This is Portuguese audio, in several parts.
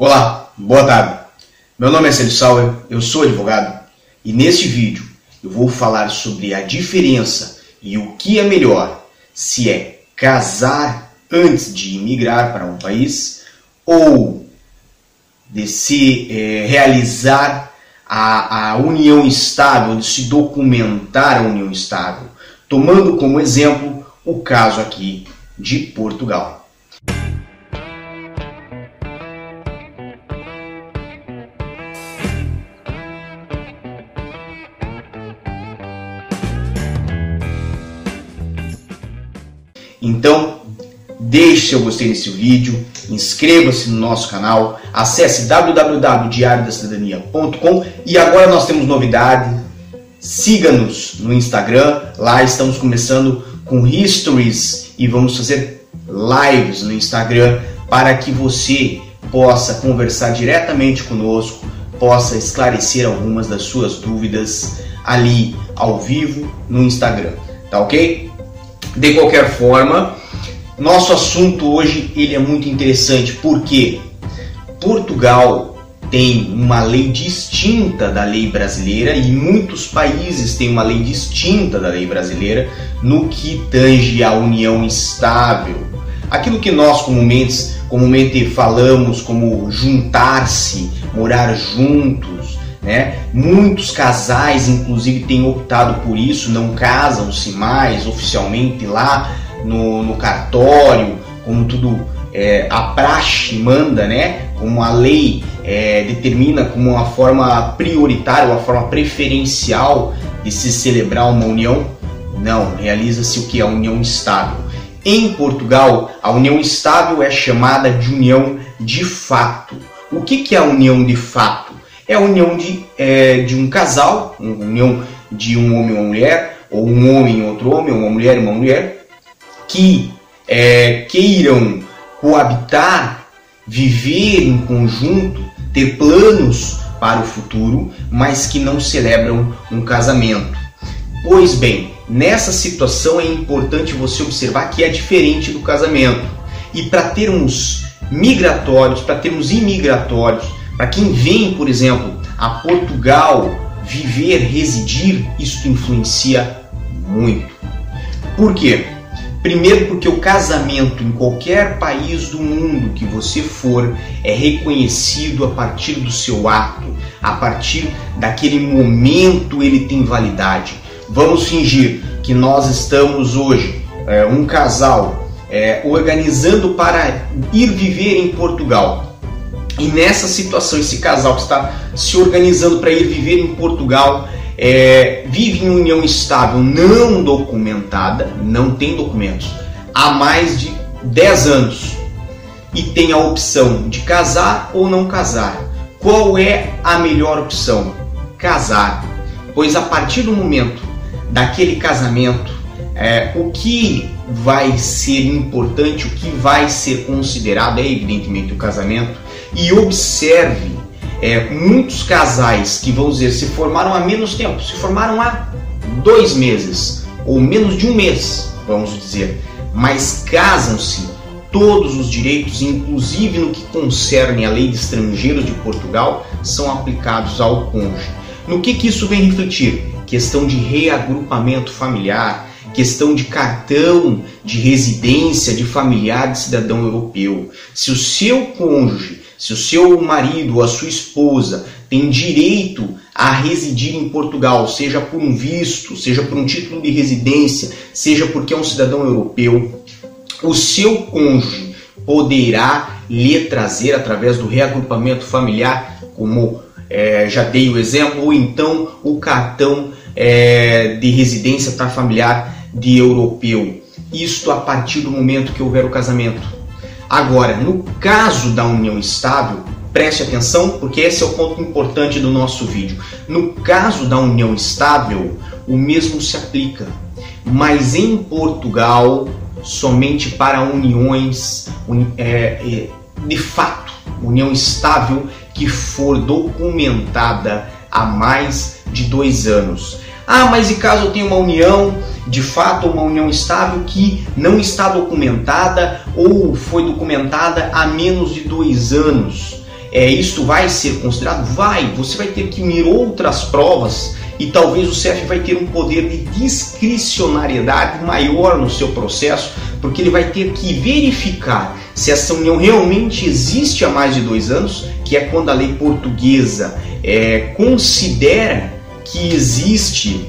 Olá, boa tarde. Meu nome é Célio Sauer, eu sou advogado e neste vídeo eu vou falar sobre a diferença e o que é melhor, se é casar antes de imigrar para um país ou de se é, realizar a, a união estável, de se documentar a união estável, tomando como exemplo o caso aqui de Portugal. Então, deixe seu gostei nesse vídeo, inscreva-se no nosso canal, acesse www.diariodacidadania.com e agora nós temos novidade, siga-nos no Instagram, lá estamos começando com histories e vamos fazer lives no Instagram para que você possa conversar diretamente conosco, possa esclarecer algumas das suas dúvidas ali ao vivo no Instagram, tá ok? De qualquer forma, nosso assunto hoje ele é muito interessante porque Portugal tem uma lei distinta da lei brasileira e muitos países têm uma lei distinta da lei brasileira no que tange a união estável. Aquilo que nós comumente, comumente falamos como juntar-se, morar juntos, né? Muitos casais, inclusive, têm optado por isso, não casam-se mais oficialmente lá no, no cartório, como tudo é, a praxe manda, né? como a lei é, determina como uma forma prioritária, uma forma preferencial de se celebrar uma união. Não, realiza-se o que? A união estável. Em Portugal, a união estável é chamada de união de fato. O que, que é a união de fato? É a união de, é, de um casal, uma união de um homem e uma mulher, ou um homem e outro homem, ou uma mulher e uma mulher, que é, queiram coabitar, viver em conjunto, ter planos para o futuro, mas que não celebram um casamento. Pois bem, nessa situação é importante você observar que é diferente do casamento. E para termos migratórios, para termos imigratórios, para quem vem, por exemplo, a Portugal viver, residir, isso influencia muito. Por quê? Primeiro, porque o casamento em qualquer país do mundo que você for é reconhecido a partir do seu ato, a partir daquele momento ele tem validade. Vamos fingir que nós estamos hoje, é, um casal, é, organizando para ir viver em Portugal. E nessa situação, esse casal que está se organizando para ir viver em Portugal, é, vive em união estável não documentada, não tem documentos, há mais de 10 anos e tem a opção de casar ou não casar. Qual é a melhor opção? Casar. Pois a partir do momento daquele casamento, é, o que vai ser importante, o que vai ser considerado é evidentemente o casamento e observe é, muitos casais que vão dizer se formaram há menos tempo, se formaram há dois meses ou menos de um mês, vamos dizer, mas casam-se todos os direitos, inclusive no que concerne a lei de estrangeiros de Portugal, são aplicados ao cônjuge. No que, que isso vem refletir? Questão de reagrupamento familiar, questão de cartão de residência de familiar de cidadão europeu. Se o seu cônjuge se o seu marido ou a sua esposa tem direito a residir em Portugal, seja por um visto, seja por um título de residência, seja porque é um cidadão europeu, o seu cônjuge poderá lhe trazer através do reagrupamento familiar, como é, já dei o exemplo, ou então o cartão é, de residência para familiar de europeu. Isto a partir do momento que houver o casamento. Agora, no caso da união estável, preste atenção porque esse é o ponto importante do nosso vídeo. No caso da união estável, o mesmo se aplica, mas em Portugal, somente para uniões é, é, de fato, união estável que for documentada há mais de dois anos. Ah, mas e caso eu tenha uma união, de fato, uma união estável que não está documentada ou foi documentada há menos de dois anos? é, isto vai ser considerado? Vai, você vai ter que unir outras provas e talvez o CEF vai ter um poder de discricionariedade maior no seu processo, porque ele vai ter que verificar se essa união realmente existe há mais de dois anos, que é quando a lei portuguesa é, considera que existe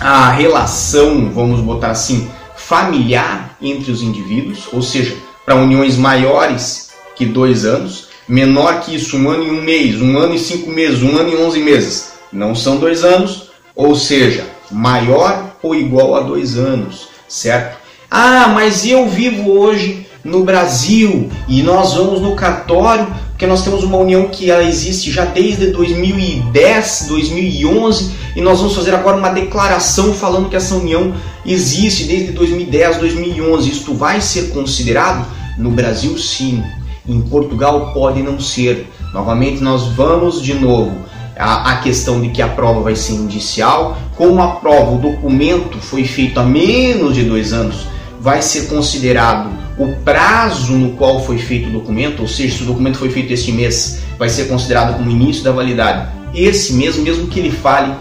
a relação, vamos botar assim, familiar entre os indivíduos, ou seja, para uniões maiores que dois anos, menor que isso, um ano e um mês, um ano e cinco meses, um ano e onze meses, não são dois anos, ou seja, maior ou igual a dois anos, certo? Ah, mas eu vivo hoje no Brasil e nós vamos no cartório porque nós temos uma união que ela existe já desde 2010, 2011 e nós vamos fazer agora uma declaração falando que essa união existe desde 2010, 2011. Isto vai ser considerado no Brasil sim, em Portugal pode não ser. Novamente nós vamos de novo a, a, questão de que a prova vai ser indicial, como a prova, o documento foi feito há menos de dois anos, vai ser considerado o prazo no qual foi feito o documento, ou seja, se o documento foi feito este mês, vai ser considerado como início da validade esse mesmo, mesmo que ele fale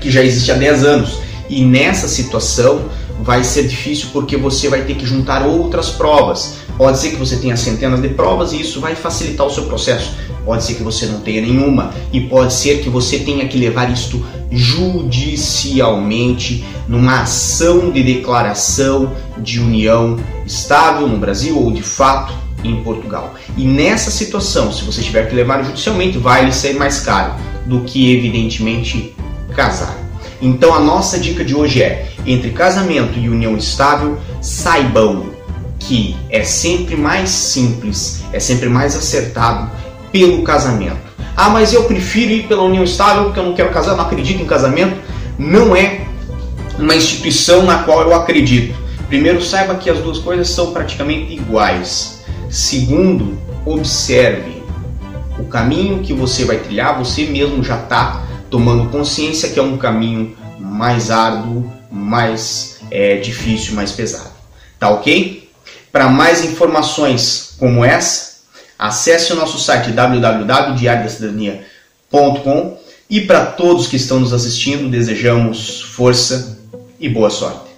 que já existe há 10 anos. E nessa situação vai ser difícil porque você vai ter que juntar outras provas. Pode ser que você tenha centenas de provas e isso vai facilitar o seu processo. Pode ser que você não tenha nenhuma e pode ser que você tenha que levar isto judicialmente numa ação de declaração de união estável no Brasil ou de fato em Portugal. E nessa situação, se você tiver que levar judicialmente, vai lhe ser mais caro do que evidentemente casar. Então a nossa dica de hoje é: entre casamento e união estável, saibam que é sempre mais simples, é sempre mais acertado pelo casamento. Ah, mas eu prefiro ir pela união estável porque eu não quero casar, não acredito em casamento. Não é uma instituição na qual eu acredito. Primeiro, saiba que as duas coisas são praticamente iguais. Segundo, observe o caminho que você vai trilhar, você mesmo já está tomando consciência que é um caminho mais árduo, mais é, difícil, mais pesado. Tá ok? Para mais informações como essa, acesse o nosso site www.diariodacidadania.com e para todos que estão nos assistindo, desejamos força e boa sorte.